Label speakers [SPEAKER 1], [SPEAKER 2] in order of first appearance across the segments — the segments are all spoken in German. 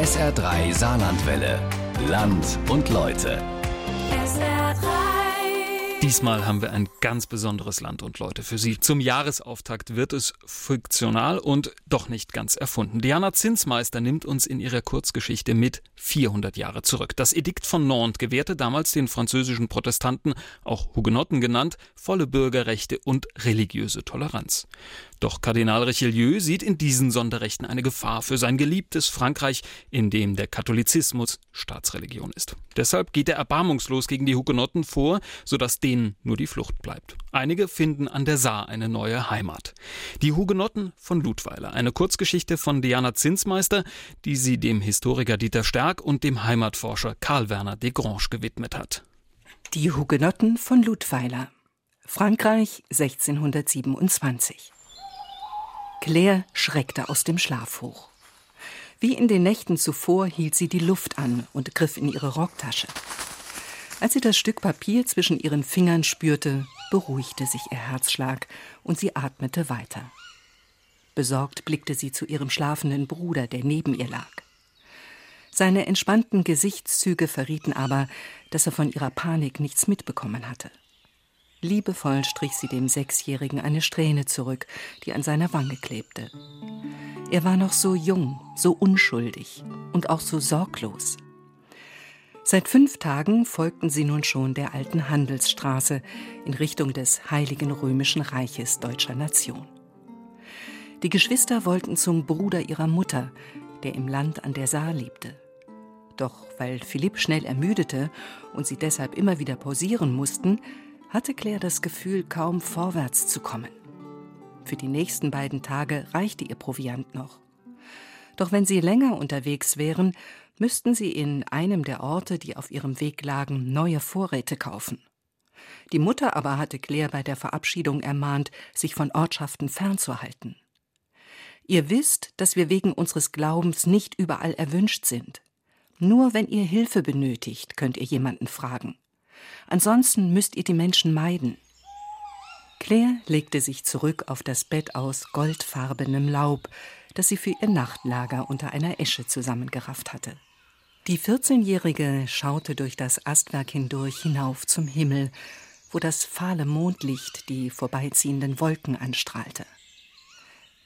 [SPEAKER 1] SR3 Saarlandwelle. Land und Leute.
[SPEAKER 2] Diesmal haben wir ein ganz besonderes Land und Leute für Sie. Zum Jahresauftakt wird es fiktional und doch nicht ganz erfunden. Diana Zinsmeister nimmt uns in ihrer Kurzgeschichte mit 400 Jahre zurück. Das Edikt von Nantes gewährte damals den französischen Protestanten, auch Hugenotten genannt, volle Bürgerrechte und religiöse Toleranz. Doch Kardinal Richelieu sieht in diesen Sonderrechten eine Gefahr für sein geliebtes Frankreich, in dem der Katholizismus Staatsreligion ist. Deshalb geht er erbarmungslos gegen die Hugenotten vor, sodass denen nur die Flucht bleibt. Einige finden an der Saar eine neue Heimat. Die Hugenotten von Ludweiler, eine Kurzgeschichte von Diana Zinsmeister, die sie dem Historiker Dieter Stärk und dem Heimatforscher Karl Werner de Grange gewidmet hat.
[SPEAKER 3] Die Hugenotten von Ludweiler. Frankreich 1627. Claire schreckte aus dem Schlaf hoch. Wie in den Nächten zuvor hielt sie die Luft an und griff in ihre Rocktasche. Als sie das Stück Papier zwischen ihren Fingern spürte, beruhigte sich ihr Herzschlag und sie atmete weiter. Besorgt blickte sie zu ihrem schlafenden Bruder, der neben ihr lag. Seine entspannten Gesichtszüge verrieten aber, dass er von ihrer Panik nichts mitbekommen hatte. Liebevoll strich sie dem Sechsjährigen eine Strähne zurück, die an seiner Wange klebte. Er war noch so jung, so unschuldig und auch so sorglos. Seit fünf Tagen folgten sie nun schon der alten Handelsstraße in Richtung des Heiligen Römischen Reiches deutscher Nation. Die Geschwister wollten zum Bruder ihrer Mutter, der im Land an der Saar lebte. Doch weil Philipp schnell ermüdete und sie deshalb immer wieder pausieren mussten, hatte Claire das Gefühl, kaum vorwärts zu kommen. Für die nächsten beiden Tage reichte ihr Proviant noch. Doch wenn sie länger unterwegs wären, müssten sie in einem der Orte, die auf ihrem Weg lagen, neue Vorräte kaufen. Die Mutter aber hatte Claire bei der Verabschiedung ermahnt, sich von Ortschaften fernzuhalten. Ihr wisst, dass wir wegen unseres Glaubens nicht überall erwünscht sind. Nur wenn ihr Hilfe benötigt, könnt ihr jemanden fragen. Ansonsten müsst ihr die Menschen meiden. Claire legte sich zurück auf das Bett aus goldfarbenem Laub, das sie für ihr Nachtlager unter einer Esche zusammengerafft hatte. Die 14-Jährige schaute durch das Astwerk hindurch hinauf zum Himmel, wo das fahle Mondlicht die vorbeiziehenden Wolken anstrahlte.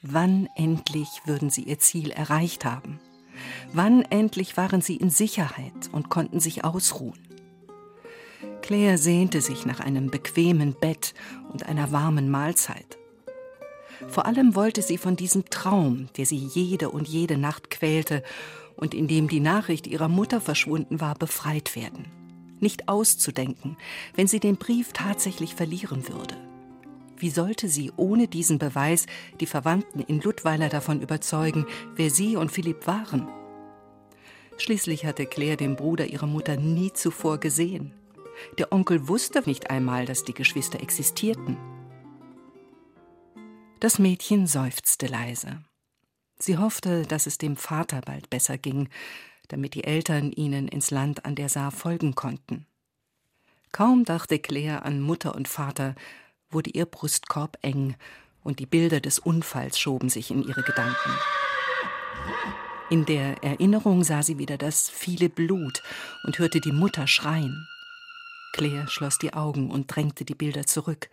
[SPEAKER 3] Wann endlich würden sie ihr Ziel erreicht haben? Wann endlich waren sie in Sicherheit und konnten sich ausruhen? Claire sehnte sich nach einem bequemen Bett und einer warmen Mahlzeit. Vor allem wollte sie von diesem Traum, der sie jede und jede Nacht quälte und in dem die Nachricht ihrer Mutter verschwunden war, befreit werden. Nicht auszudenken, wenn sie den Brief tatsächlich verlieren würde. Wie sollte sie ohne diesen Beweis die Verwandten in Ludweiler davon überzeugen, wer sie und Philipp waren? Schließlich hatte Claire den Bruder ihrer Mutter nie zuvor gesehen. Der Onkel wusste nicht einmal, dass die Geschwister existierten. Das Mädchen seufzte leise. Sie hoffte, dass es dem Vater bald besser ging, damit die Eltern ihnen ins Land an der Saar folgen konnten. Kaum dachte Claire an Mutter und Vater, wurde ihr Brustkorb eng und die Bilder des Unfalls schoben sich in ihre Gedanken. In der Erinnerung sah sie wieder das viele Blut und hörte die Mutter schreien. Claire schloss die Augen und drängte die Bilder zurück.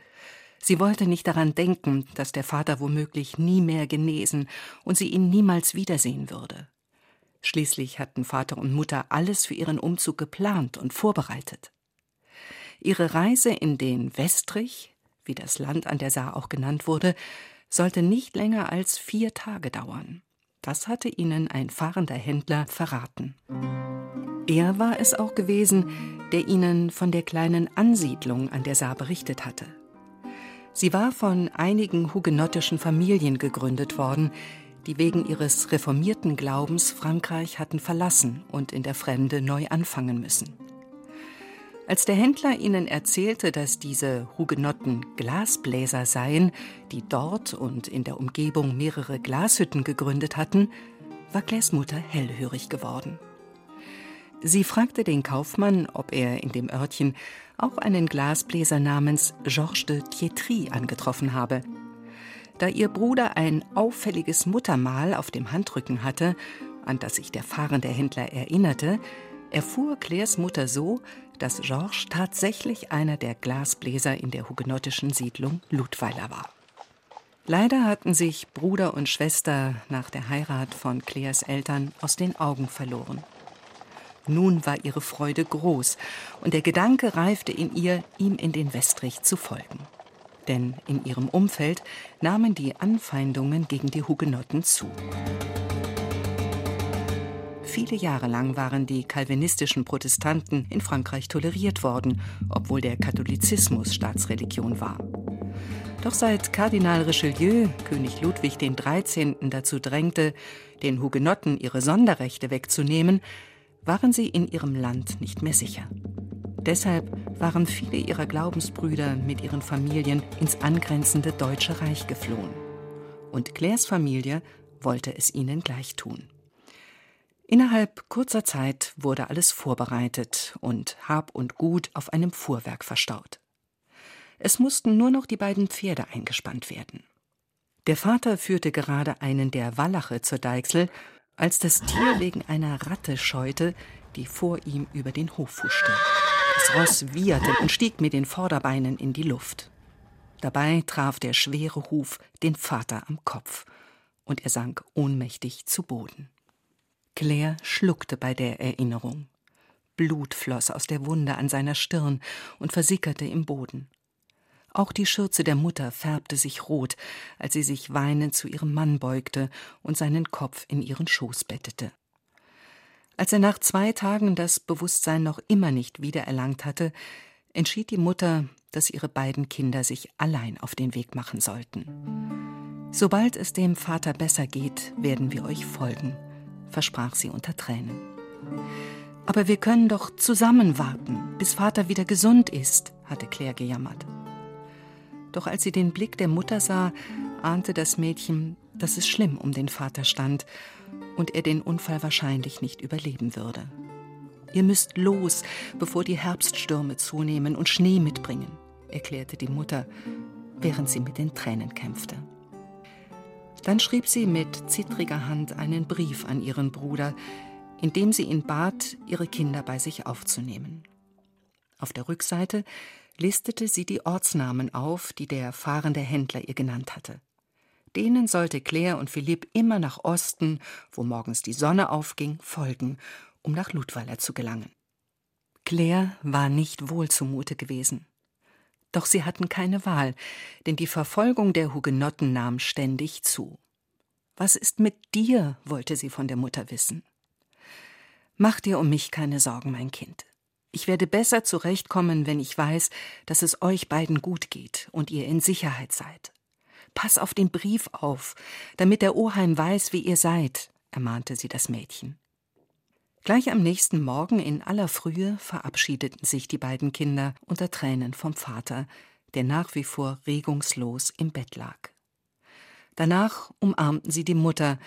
[SPEAKER 3] Sie wollte nicht daran denken, dass der Vater womöglich nie mehr genesen und sie ihn niemals wiedersehen würde. Schließlich hatten Vater und Mutter alles für ihren Umzug geplant und vorbereitet. Ihre Reise in den Westrich, wie das Land an der Saar auch genannt wurde, sollte nicht länger als vier Tage dauern. Das hatte ihnen ein fahrender Händler verraten. Er war es auch gewesen, der ihnen von der kleinen Ansiedlung an der Saar berichtet hatte. Sie war von einigen hugenottischen Familien gegründet worden, die wegen ihres reformierten Glaubens Frankreich hatten verlassen und in der Fremde neu anfangen müssen. Als der Händler ihnen erzählte, dass diese Hugenotten Glasbläser seien, die dort und in der Umgebung mehrere Glashütten gegründet hatten, war Claires Mutter hellhörig geworden. Sie fragte den Kaufmann, ob er in dem Örtchen auch einen Glasbläser namens Georges de Thietry angetroffen habe. Da ihr Bruder ein auffälliges Muttermal auf dem Handrücken hatte, an das sich der fahrende Händler erinnerte, erfuhr Claires Mutter so, dass Georges tatsächlich einer der Glasbläser in der hugenottischen Siedlung Ludweiler war. Leider hatten sich Bruder und Schwester nach der Heirat von Claires Eltern aus den Augen verloren. Nun war ihre Freude groß und der Gedanke reifte in ihr, ihm in den Westrich zu folgen. Denn in ihrem Umfeld nahmen die Anfeindungen gegen die Hugenotten zu. Viele Jahre lang waren die calvinistischen Protestanten in Frankreich toleriert worden, obwohl der Katholizismus Staatsreligion war. Doch seit Kardinal Richelieu König Ludwig XIII. dazu drängte, den Hugenotten ihre Sonderrechte wegzunehmen, waren sie in ihrem Land nicht mehr sicher. Deshalb waren viele ihrer Glaubensbrüder mit ihren Familien ins angrenzende Deutsche Reich geflohen. Und Claires Familie wollte es ihnen gleich tun. Innerhalb kurzer Zeit wurde alles vorbereitet und Hab und Gut auf einem Fuhrwerk verstaut. Es mussten nur noch die beiden Pferde eingespannt werden. Der Vater führte gerade einen der Wallache zur Deichsel, als das Tier wegen einer Ratte scheute, die vor ihm über den Hof huschte. Das Ross wieherte und stieg mit den Vorderbeinen in die Luft. Dabei traf der schwere Huf den Vater am Kopf, und er sank ohnmächtig zu Boden. Claire schluckte bei der Erinnerung. Blut floss aus der Wunde an seiner Stirn und versickerte im Boden. Auch die Schürze der Mutter färbte sich rot, als sie sich weinend zu ihrem Mann beugte und seinen Kopf in ihren Schoß bettete. Als er nach zwei Tagen das Bewusstsein noch immer nicht wiedererlangt hatte, entschied die Mutter, dass ihre beiden Kinder sich allein auf den Weg machen sollten. Sobald es dem Vater besser geht, werden wir euch folgen versprach sie unter Tränen. Aber wir können doch zusammen warten, bis Vater wieder gesund ist, hatte Claire gejammert. Doch als sie den Blick der Mutter sah, ahnte das Mädchen, dass es schlimm um den Vater stand und er den Unfall wahrscheinlich nicht überleben würde. Ihr müsst los, bevor die Herbststürme zunehmen und Schnee mitbringen, erklärte die Mutter, während sie mit den Tränen kämpfte. Dann schrieb sie mit zittriger Hand einen Brief an ihren Bruder, in dem sie ihn bat, ihre Kinder bei sich aufzunehmen. Auf der Rückseite listete sie die Ortsnamen auf, die der fahrende Händler ihr genannt hatte. Denen sollte Claire und Philipp immer nach Osten, wo morgens die Sonne aufging, folgen, um nach Ludweiler zu gelangen. Claire war nicht wohl zumute gewesen. Doch sie hatten keine Wahl, denn die Verfolgung der Hugenotten nahm ständig zu. Was ist mit dir? wollte sie von der Mutter wissen. Mach dir um mich keine Sorgen, mein Kind. Ich werde besser zurechtkommen, wenn ich weiß, dass es euch beiden gut geht und ihr in Sicherheit seid. Pass auf den Brief auf, damit der Oheim weiß, wie ihr seid, ermahnte sie das Mädchen. Gleich am nächsten Morgen in aller Frühe verabschiedeten sich die beiden Kinder unter Tränen vom Vater, der nach wie vor regungslos im Bett lag. Danach umarmten sie die Mutter,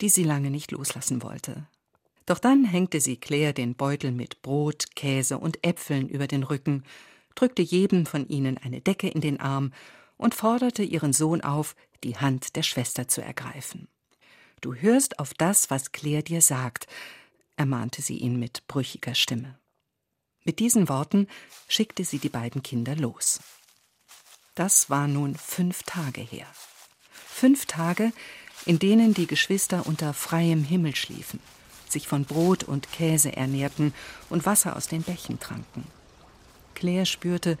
[SPEAKER 3] die sie lange nicht loslassen wollte. Doch dann hängte sie Claire den Beutel mit Brot, Käse und Äpfeln über den Rücken, drückte jedem von ihnen eine Decke in den Arm und forderte ihren Sohn auf, die Hand der Schwester zu ergreifen. Du hörst auf das, was Claire dir sagt, ermahnte sie ihn mit brüchiger Stimme. Mit diesen Worten schickte sie die beiden Kinder los. Das war nun fünf Tage her. Fünf Tage, in denen die Geschwister unter freiem Himmel schliefen, sich von Brot und Käse ernährten und Wasser aus den Bächen tranken. Claire spürte,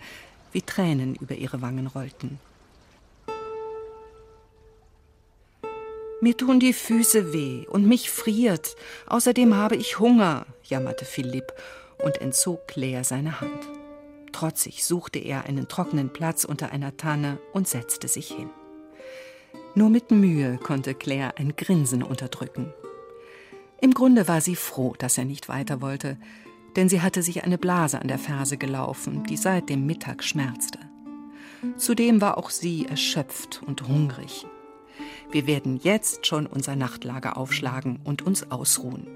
[SPEAKER 3] wie Tränen über ihre Wangen rollten. Mir tun die Füße weh und mich friert. Außerdem habe ich Hunger, jammerte Philipp und entzog Claire seine Hand. Trotzig suchte er einen trockenen Platz unter einer Tanne und setzte sich hin. Nur mit Mühe konnte Claire ein Grinsen unterdrücken. Im Grunde war sie froh, dass er nicht weiter wollte, denn sie hatte sich eine Blase an der Ferse gelaufen, die seit dem Mittag schmerzte. Zudem war auch sie erschöpft und hungrig. Wir werden jetzt schon unser Nachtlager aufschlagen und uns ausruhen.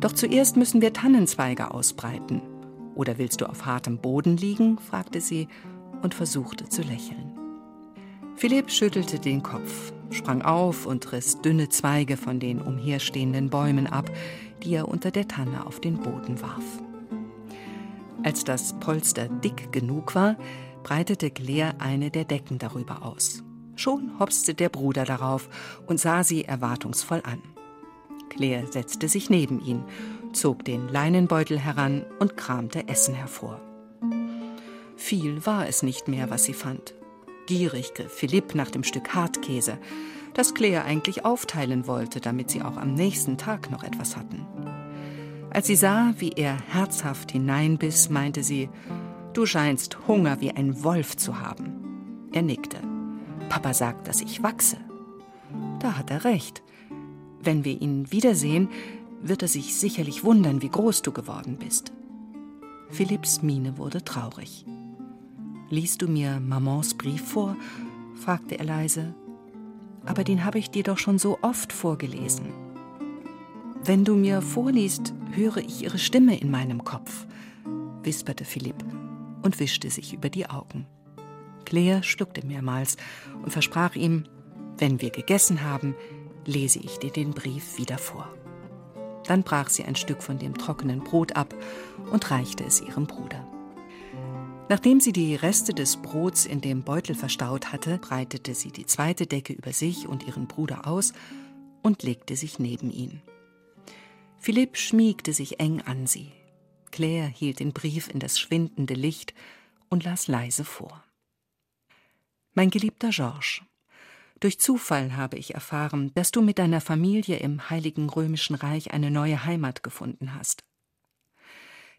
[SPEAKER 3] Doch zuerst müssen wir Tannenzweige ausbreiten. Oder willst du auf hartem Boden liegen? fragte sie und versuchte zu lächeln. Philipp schüttelte den Kopf. Sprang auf und riss dünne Zweige von den umherstehenden Bäumen ab, die er unter der Tanne auf den Boden warf. Als das Polster dick genug war, breitete Claire eine der Decken darüber aus. Schon hopste der Bruder darauf und sah sie erwartungsvoll an. Claire setzte sich neben ihn, zog den Leinenbeutel heran und kramte Essen hervor. Viel war es nicht mehr, was sie fand. Gierig griff Philipp nach dem Stück Hartkäse, das Claire eigentlich aufteilen wollte, damit sie auch am nächsten Tag noch etwas hatten. Als sie sah, wie er herzhaft hineinbiss, meinte sie, Du scheinst Hunger wie ein Wolf zu haben. Er nickte. Papa sagt, dass ich wachse. Da hat er recht. Wenn wir ihn wiedersehen, wird er sich sicherlich wundern, wie groß du geworden bist. Philipps Miene wurde traurig. Liest du mir Mamans Brief vor? fragte er leise. Aber den habe ich dir doch schon so oft vorgelesen. Wenn du mir vorliest, höre ich ihre Stimme in meinem Kopf, wisperte Philipp und wischte sich über die Augen. Claire schluckte mehrmals und versprach ihm, wenn wir gegessen haben, lese ich dir den Brief wieder vor. Dann brach sie ein Stück von dem trockenen Brot ab und reichte es ihrem Bruder. Nachdem sie die Reste des Brots in dem Beutel verstaut hatte, breitete sie die zweite Decke über sich und ihren Bruder aus und legte sich neben ihn. Philipp schmiegte sich eng an sie. Claire hielt den Brief in das schwindende Licht und las leise vor. Mein geliebter Georges, durch Zufall habe ich erfahren, dass du mit deiner Familie im Heiligen Römischen Reich eine neue Heimat gefunden hast.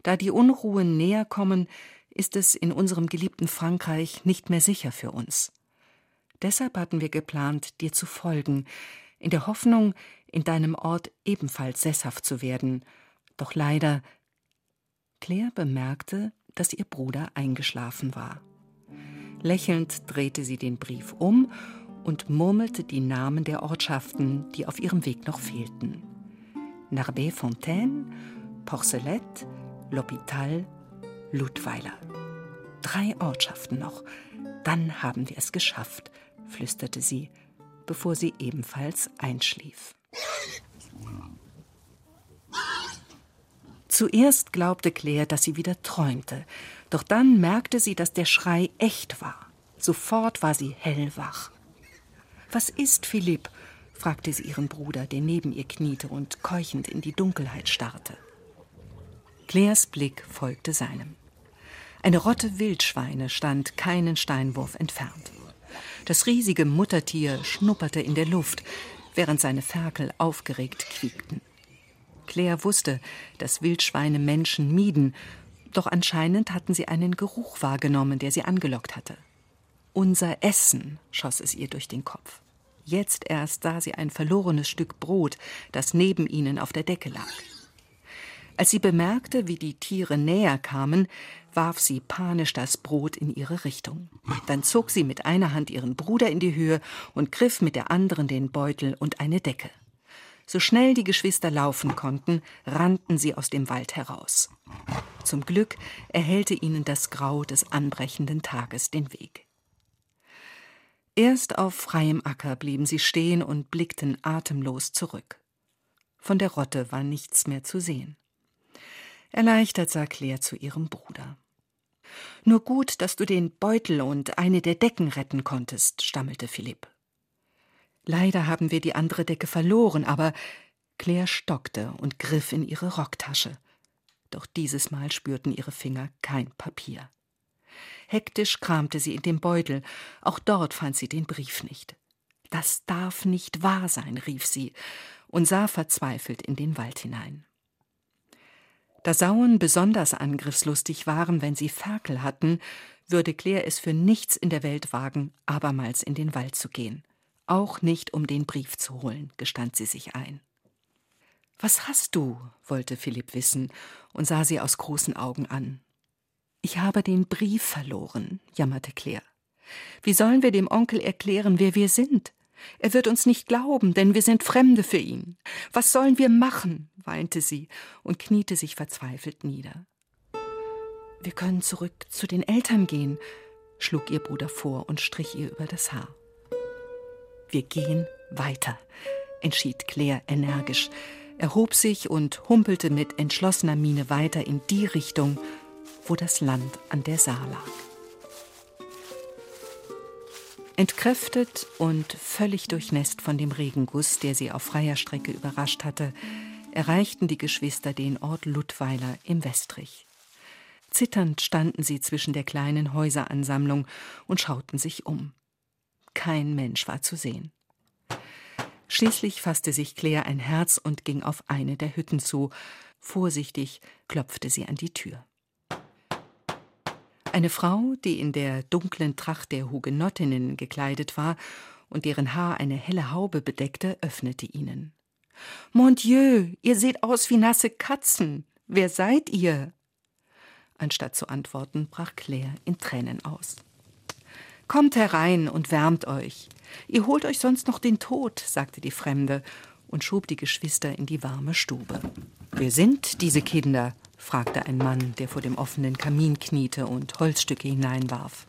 [SPEAKER 3] Da die Unruhen näher kommen, ist es in unserem geliebten Frankreich nicht mehr sicher für uns. Deshalb hatten wir geplant, dir zu folgen, in der Hoffnung, in deinem Ort ebenfalls sesshaft zu werden. Doch leider. Claire bemerkte, dass ihr Bruder eingeschlafen war. Lächelnd drehte sie den Brief um und murmelte die Namen der Ortschaften, die auf ihrem Weg noch fehlten. Narbet-Fontaine, Porcelette, L'Hôpital, Ludweiler. Drei Ortschaften noch. Dann haben wir es geschafft, flüsterte sie, bevor sie ebenfalls einschlief. Zuerst glaubte Claire, dass sie wieder träumte, doch dann merkte sie, dass der Schrei echt war. Sofort war sie hellwach. Was ist, Philipp? fragte sie ihren Bruder, der neben ihr kniete und keuchend in die Dunkelheit starrte. Claires Blick folgte seinem. Eine Rotte Wildschweine stand keinen Steinwurf entfernt. Das riesige Muttertier schnupperte in der Luft, während seine Ferkel aufgeregt quiekten. Claire wusste, dass Wildschweine Menschen mieden, doch anscheinend hatten sie einen Geruch wahrgenommen, der sie angelockt hatte. Unser Essen, schoss es ihr durch den Kopf. Jetzt erst sah sie ein verlorenes Stück Brot, das neben ihnen auf der Decke lag. Als sie bemerkte, wie die Tiere näher kamen, warf sie panisch das Brot in ihre Richtung. Dann zog sie mit einer Hand ihren Bruder in die Höhe und griff mit der anderen den Beutel und eine Decke. So schnell die Geschwister laufen konnten, rannten sie aus dem Wald heraus. Zum Glück erhellte ihnen das Grau des anbrechenden Tages den Weg. Erst auf freiem Acker blieben sie stehen und blickten atemlos zurück. Von der Rotte war nichts mehr zu sehen. Erleichtert sah Claire zu ihrem Bruder. Nur gut, dass du den Beutel und eine der Decken retten konntest, stammelte Philipp. Leider haben wir die andere Decke verloren, aber Claire stockte und griff in ihre Rocktasche. Doch dieses Mal spürten ihre Finger kein Papier. Hektisch kramte sie in dem Beutel, auch dort fand sie den Brief nicht. Das darf nicht wahr sein, rief sie und sah verzweifelt in den Wald hinein. Da Sauen besonders angriffslustig waren, wenn sie Ferkel hatten, würde Claire es für nichts in der Welt wagen, abermals in den Wald zu gehen. Auch nicht, um den Brief zu holen, gestand sie sich ein. Was hast du? wollte Philipp wissen und sah sie aus großen Augen an. Ich habe den Brief verloren, jammerte Claire. Wie sollen wir dem Onkel erklären, wer wir sind? Er wird uns nicht glauben, denn wir sind Fremde für ihn. Was sollen wir machen? weinte sie und kniete sich verzweifelt nieder. Wir können zurück zu den Eltern gehen, schlug ihr Bruder vor und strich ihr über das Haar. Wir gehen weiter, entschied Claire energisch, erhob sich und humpelte mit entschlossener Miene weiter in die Richtung, wo das Land an der Saar lag. Entkräftet und völlig durchnässt von dem Regenguss, der sie auf freier Strecke überrascht hatte, erreichten die Geschwister den Ort Ludweiler im Westrich. Zitternd standen sie zwischen der kleinen Häuseransammlung und schauten sich um. Kein Mensch war zu sehen. Schließlich fasste sich Claire ein Herz und ging auf eine der Hütten zu. Vorsichtig klopfte sie an die Tür. Eine Frau, die in der dunklen Tracht der Hugenottinnen gekleidet war und deren Haar eine helle Haube bedeckte, öffnete ihnen. Mon Dieu, ihr seht aus wie nasse Katzen. Wer seid ihr? Anstatt zu antworten, brach Claire in Tränen aus. Kommt herein und wärmt euch. Ihr holt euch sonst noch den Tod, sagte die Fremde und schob die Geschwister in die warme Stube. Wer sind diese Kinder? Fragte ein Mann, der vor dem offenen Kamin kniete und Holzstücke hineinwarf.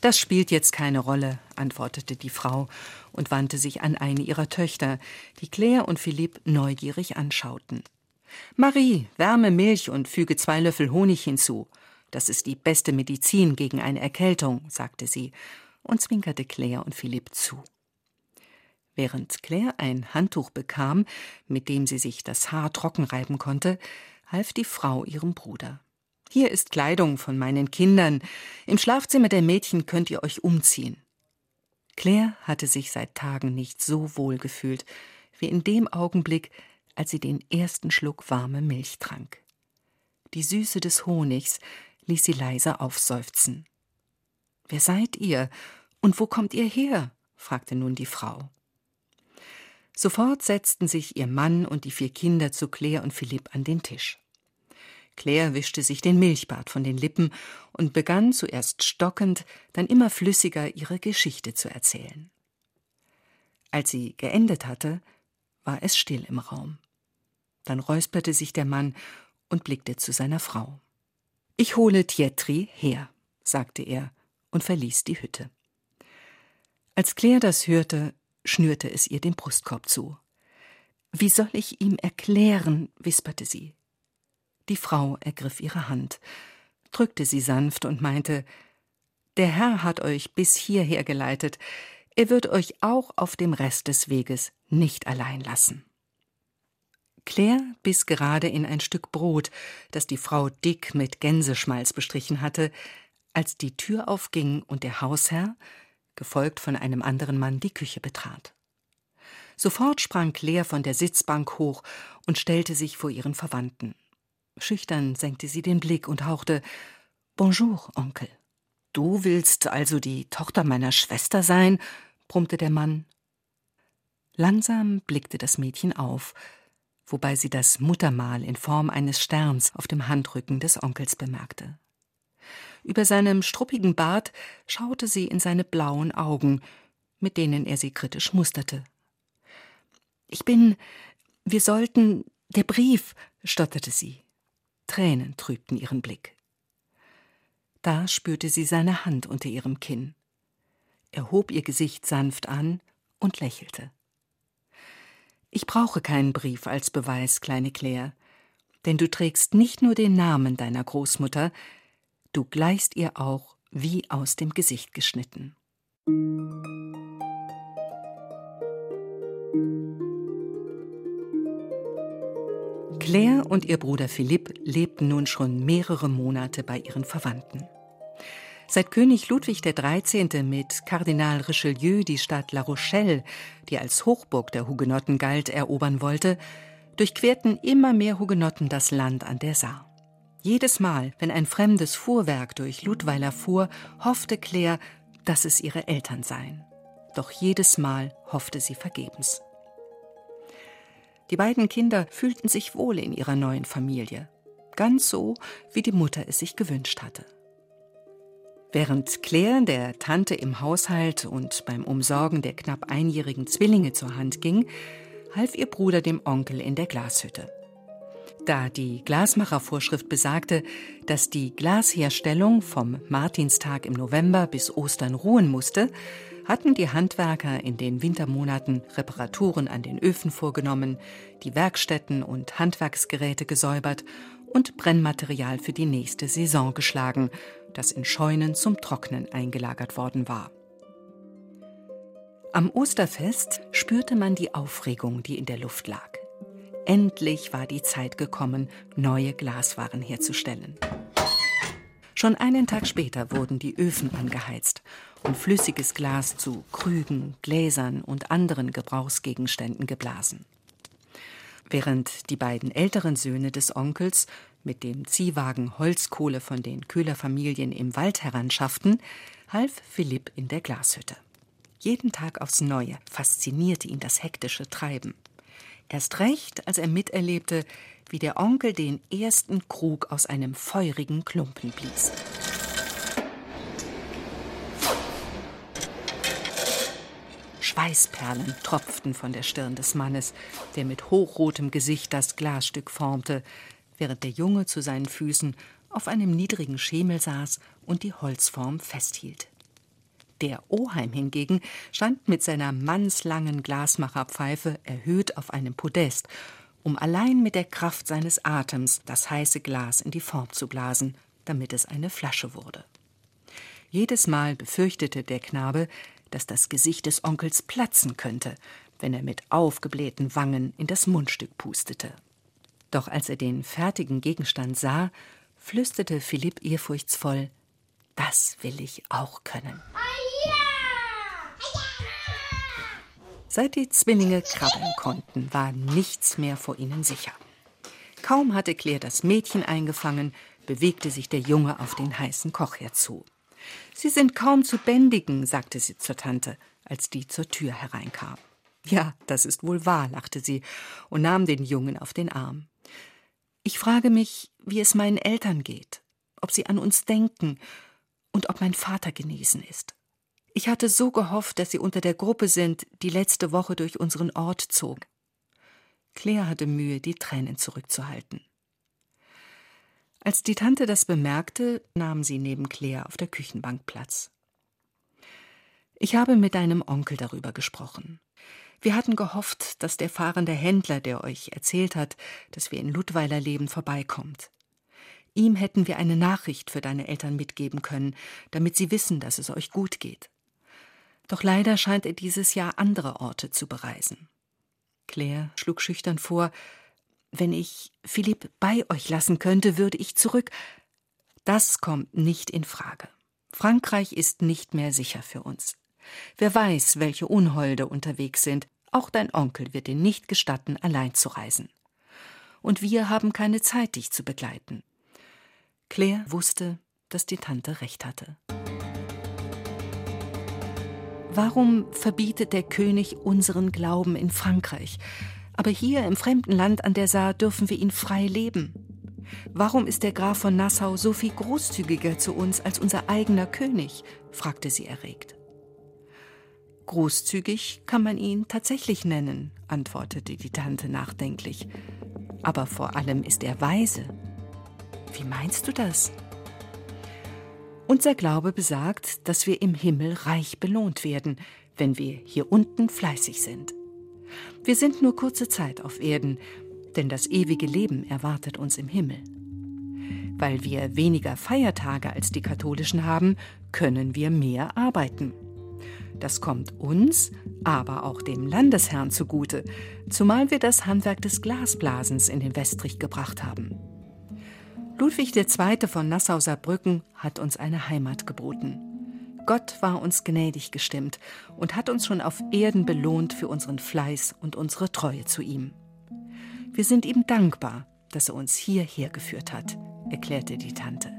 [SPEAKER 3] Das spielt jetzt keine Rolle, antwortete die Frau und wandte sich an eine ihrer Töchter, die Claire und Philipp neugierig anschauten. Marie, wärme Milch und füge zwei Löffel Honig hinzu. Das ist die beste Medizin gegen eine Erkältung, sagte sie und zwinkerte Claire und Philipp zu. Während Claire ein Handtuch bekam, mit dem sie sich das Haar trocken reiben konnte, half die Frau ihrem Bruder. Hier ist Kleidung von meinen Kindern. Im Schlafzimmer der Mädchen könnt ihr euch umziehen. Claire hatte sich seit Tagen nicht so wohl gefühlt wie in dem Augenblick, als sie den ersten Schluck warme Milch trank. Die Süße des Honigs ließ sie leise aufseufzen. Wer seid ihr und wo kommt ihr her? fragte nun die Frau. Sofort setzten sich ihr Mann und die vier Kinder zu Claire und Philipp an den Tisch. Claire wischte sich den Milchbart von den Lippen und begann zuerst stockend, dann immer flüssiger ihre Geschichte zu erzählen. Als sie geendet hatte, war es still im Raum. Dann räusperte sich der Mann und blickte zu seiner Frau. Ich hole Tietri her, sagte er und verließ die Hütte. Als Claire das hörte, schnürte es ihr den Brustkorb zu. Wie soll ich ihm erklären, wisperte sie. Die Frau ergriff ihre Hand, drückte sie sanft und meinte Der Herr hat euch bis hierher geleitet, er wird euch auch auf dem Rest des Weges nicht allein lassen. Claire biss gerade in ein Stück Brot, das die Frau dick mit Gänseschmalz bestrichen hatte, als die Tür aufging und der Hausherr, gefolgt von einem anderen Mann, die Küche betrat. Sofort sprang Claire von der Sitzbank hoch und stellte sich vor ihren Verwandten. Schüchtern senkte sie den Blick und hauchte Bonjour, Onkel. Du willst also die Tochter meiner Schwester sein? brummte der Mann. Langsam blickte das Mädchen auf, wobei sie das Muttermal in Form eines Sterns auf dem Handrücken des Onkels bemerkte. Über seinem struppigen Bart schaute sie in seine blauen Augen, mit denen er sie kritisch musterte. Ich bin. Wir sollten. Der Brief, stotterte sie. Tränen trübten ihren Blick. Da spürte sie seine Hand unter ihrem Kinn. Er hob ihr Gesicht sanft an und lächelte. Ich brauche keinen Brief als Beweis, kleine Claire, denn du trägst nicht nur den Namen deiner Großmutter, du gleichst ihr auch wie aus dem Gesicht geschnitten. Claire und ihr Bruder Philipp lebten nun schon mehrere Monate bei ihren Verwandten. Seit König Ludwig XIII. mit Kardinal Richelieu die Stadt La Rochelle, die als Hochburg der Hugenotten galt, erobern wollte, durchquerten immer mehr Hugenotten das Land an der Saar. Jedes Mal, wenn ein fremdes Fuhrwerk durch Ludweiler fuhr, hoffte Claire, dass es ihre Eltern seien. Doch jedes Mal hoffte sie vergebens. Die beiden Kinder fühlten sich wohl in ihrer neuen Familie, ganz so, wie die Mutter es sich gewünscht hatte. Während Claire der Tante im Haushalt und beim Umsorgen der knapp einjährigen Zwillinge zur Hand ging, half ihr Bruder dem Onkel in der Glashütte. Da die Glasmachervorschrift besagte, dass die Glasherstellung vom Martinstag im November bis Ostern ruhen musste, hatten die Handwerker in den Wintermonaten Reparaturen an den Öfen vorgenommen, die Werkstätten und Handwerksgeräte gesäubert und Brennmaterial für die nächste Saison geschlagen, das in Scheunen zum Trocknen eingelagert worden war. Am Osterfest spürte man die Aufregung, die in der Luft lag. Endlich war die Zeit gekommen, neue Glaswaren herzustellen. Schon einen Tag später wurden die Öfen angeheizt und flüssiges Glas zu Krügen, Gläsern und anderen Gebrauchsgegenständen geblasen. Während die beiden älteren Söhne des Onkels mit dem Ziehwagen Holzkohle von den Köhlerfamilien im Wald heranschafften, half Philipp in der Glashütte. Jeden Tag aufs Neue faszinierte ihn das hektische Treiben. Erst recht, als er miterlebte, wie der Onkel den ersten Krug aus einem feurigen Klumpen blies. Schweißperlen tropften von der Stirn des Mannes, der mit hochrotem Gesicht das Glasstück formte, während der Junge zu seinen Füßen auf einem niedrigen Schemel saß und die Holzform festhielt. Der Oheim hingegen stand mit seiner mannslangen Glasmacherpfeife erhöht auf einem Podest, um allein mit der Kraft seines Atems das heiße Glas in die Form zu blasen, damit es eine Flasche wurde. Jedes Mal befürchtete der Knabe, dass das Gesicht des Onkels platzen könnte, wenn er mit aufgeblähten Wangen in das Mundstück pustete. Doch als er den fertigen Gegenstand sah, flüsterte Philipp ehrfurchtsvoll Das will ich auch können. Seit die Zwillinge krabbeln konnten, war nichts mehr vor ihnen sicher. Kaum hatte Claire das Mädchen eingefangen, bewegte sich der Junge auf den heißen Kochherd zu. Sie sind kaum zu bändigen, sagte sie zur Tante, als die zur Tür hereinkam. Ja, das ist wohl wahr, lachte sie und nahm den Jungen auf den Arm. Ich frage mich, wie es meinen Eltern geht, ob sie an uns denken und ob mein Vater genesen ist. Ich hatte so gehofft, dass sie unter der Gruppe sind, die letzte Woche durch unseren Ort zog. Claire hatte Mühe, die Tränen zurückzuhalten. Als die Tante das bemerkte, nahm sie neben Claire auf der Küchenbank Platz. Ich habe mit deinem Onkel darüber gesprochen. Wir hatten gehofft, dass der fahrende Händler, der euch erzählt hat, dass wir in Ludweiler leben, vorbeikommt. Ihm hätten wir eine Nachricht für deine Eltern mitgeben können, damit sie wissen, dass es euch gut geht. Doch leider scheint er dieses Jahr andere Orte zu bereisen. Claire schlug schüchtern vor, wenn ich Philipp bei euch lassen könnte, würde ich zurück. Das kommt nicht in Frage. Frankreich ist nicht mehr sicher für uns. Wer weiß, welche Unholde unterwegs sind, auch dein Onkel wird dir nicht gestatten, allein zu reisen. Und wir haben keine Zeit, dich zu begleiten. Claire wusste, dass die Tante recht hatte. Warum verbietet der König unseren Glauben in Frankreich? Aber hier im fremden Land an der Saar dürfen wir ihn frei leben. Warum ist der Graf von Nassau so viel großzügiger zu uns als unser eigener König? fragte sie erregt. Großzügig kann man ihn tatsächlich nennen, antwortete die Tante nachdenklich. Aber vor allem ist er weise. Wie meinst du das? Unser Glaube besagt, dass wir im Himmel reich belohnt werden, wenn wir hier unten fleißig sind. Wir sind nur kurze Zeit auf Erden, denn das ewige Leben erwartet uns im Himmel. Weil wir weniger Feiertage als die katholischen haben, können wir mehr arbeiten. Das kommt uns, aber auch dem Landesherrn zugute, zumal wir das Handwerk des Glasblasens in den Westrich gebracht haben. Ludwig II. von Nassau-Saarbrücken hat uns eine Heimat geboten. Gott war uns gnädig gestimmt und hat uns schon auf Erden belohnt für unseren Fleiß und unsere Treue zu ihm. Wir sind ihm dankbar, dass er uns hierher geführt hat, erklärte die Tante.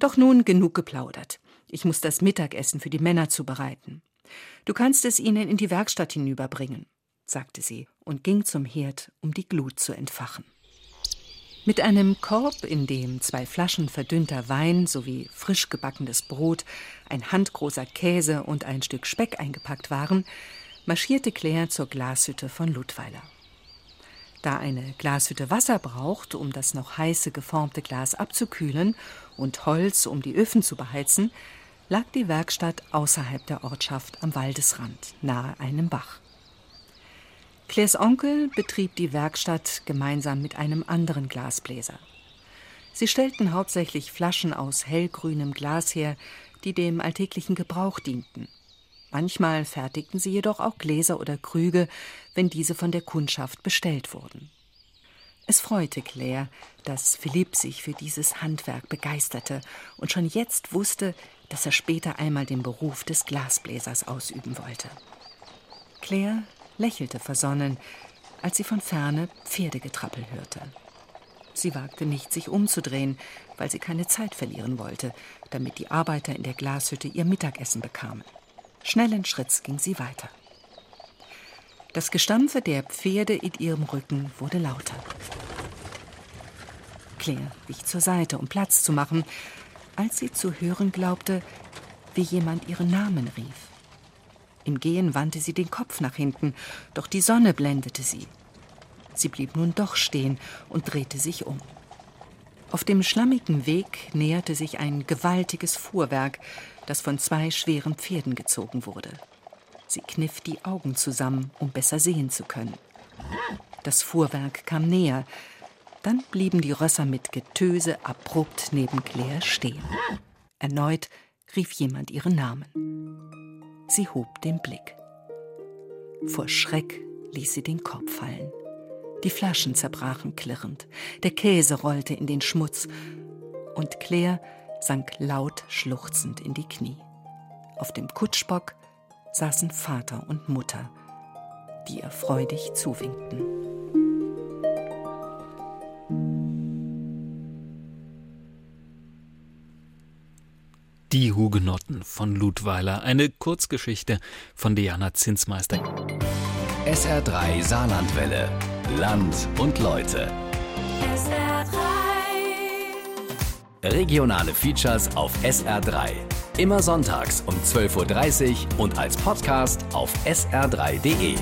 [SPEAKER 3] Doch nun genug geplaudert. Ich muss das Mittagessen für die Männer zubereiten. Du kannst es ihnen in die Werkstatt hinüberbringen, sagte sie und ging zum Herd, um die Glut zu entfachen. Mit einem Korb, in dem zwei Flaschen verdünnter Wein sowie frisch gebackenes Brot, ein handgroßer Käse und ein Stück Speck eingepackt waren, marschierte Claire zur Glashütte von Ludweiler. Da eine Glashütte Wasser braucht, um das noch heiße geformte Glas abzukühlen und Holz, um die Öfen zu beheizen, lag die Werkstatt außerhalb der Ortschaft am Waldesrand, nahe einem Bach. Claires Onkel betrieb die Werkstatt gemeinsam mit einem anderen Glasbläser. Sie stellten hauptsächlich Flaschen aus hellgrünem Glas her, die dem alltäglichen Gebrauch dienten. Manchmal fertigten sie jedoch auch Gläser oder Krüge, wenn diese von der Kundschaft bestellt wurden. Es freute Claire, dass Philipp sich für dieses Handwerk begeisterte und schon jetzt wusste, dass er später einmal den Beruf des Glasbläsers ausüben wollte. Claire lächelte versonnen, als sie von ferne Pferdegetrappel hörte. Sie wagte nicht, sich umzudrehen, weil sie keine Zeit verlieren wollte, damit die Arbeiter in der Glashütte ihr Mittagessen bekamen. Schnellen Schritts ging sie weiter. Das Gestampfe der Pferde in ihrem Rücken wurde lauter. Claire wich zur Seite, um Platz zu machen, als sie zu hören glaubte, wie jemand ihren Namen rief. Im Gehen wandte sie den Kopf nach hinten, doch die Sonne blendete sie. Sie blieb nun doch stehen und drehte sich um. Auf dem schlammigen Weg näherte sich ein gewaltiges Fuhrwerk, das von zwei schweren Pferden gezogen wurde. Sie kniff die Augen zusammen, um besser sehen zu können. Das Fuhrwerk kam näher. Dann blieben die Rösser mit Getöse abrupt neben Claire stehen. Erneut rief jemand ihren Namen. Sie hob den Blick. Vor Schreck ließ sie den Kopf fallen. Die Flaschen zerbrachen klirrend, der Käse rollte in den Schmutz und Claire sank laut schluchzend in die Knie. Auf dem Kutschbock saßen Vater und Mutter, die ihr freudig zuwinkten.
[SPEAKER 2] Die Hugenotten von Ludweiler, eine Kurzgeschichte von Diana Zinsmeister.
[SPEAKER 1] SR3 Saarlandwelle. Land und Leute. Regionale Features auf SR3. Immer sonntags um 12.30 Uhr und als Podcast auf sr3.de.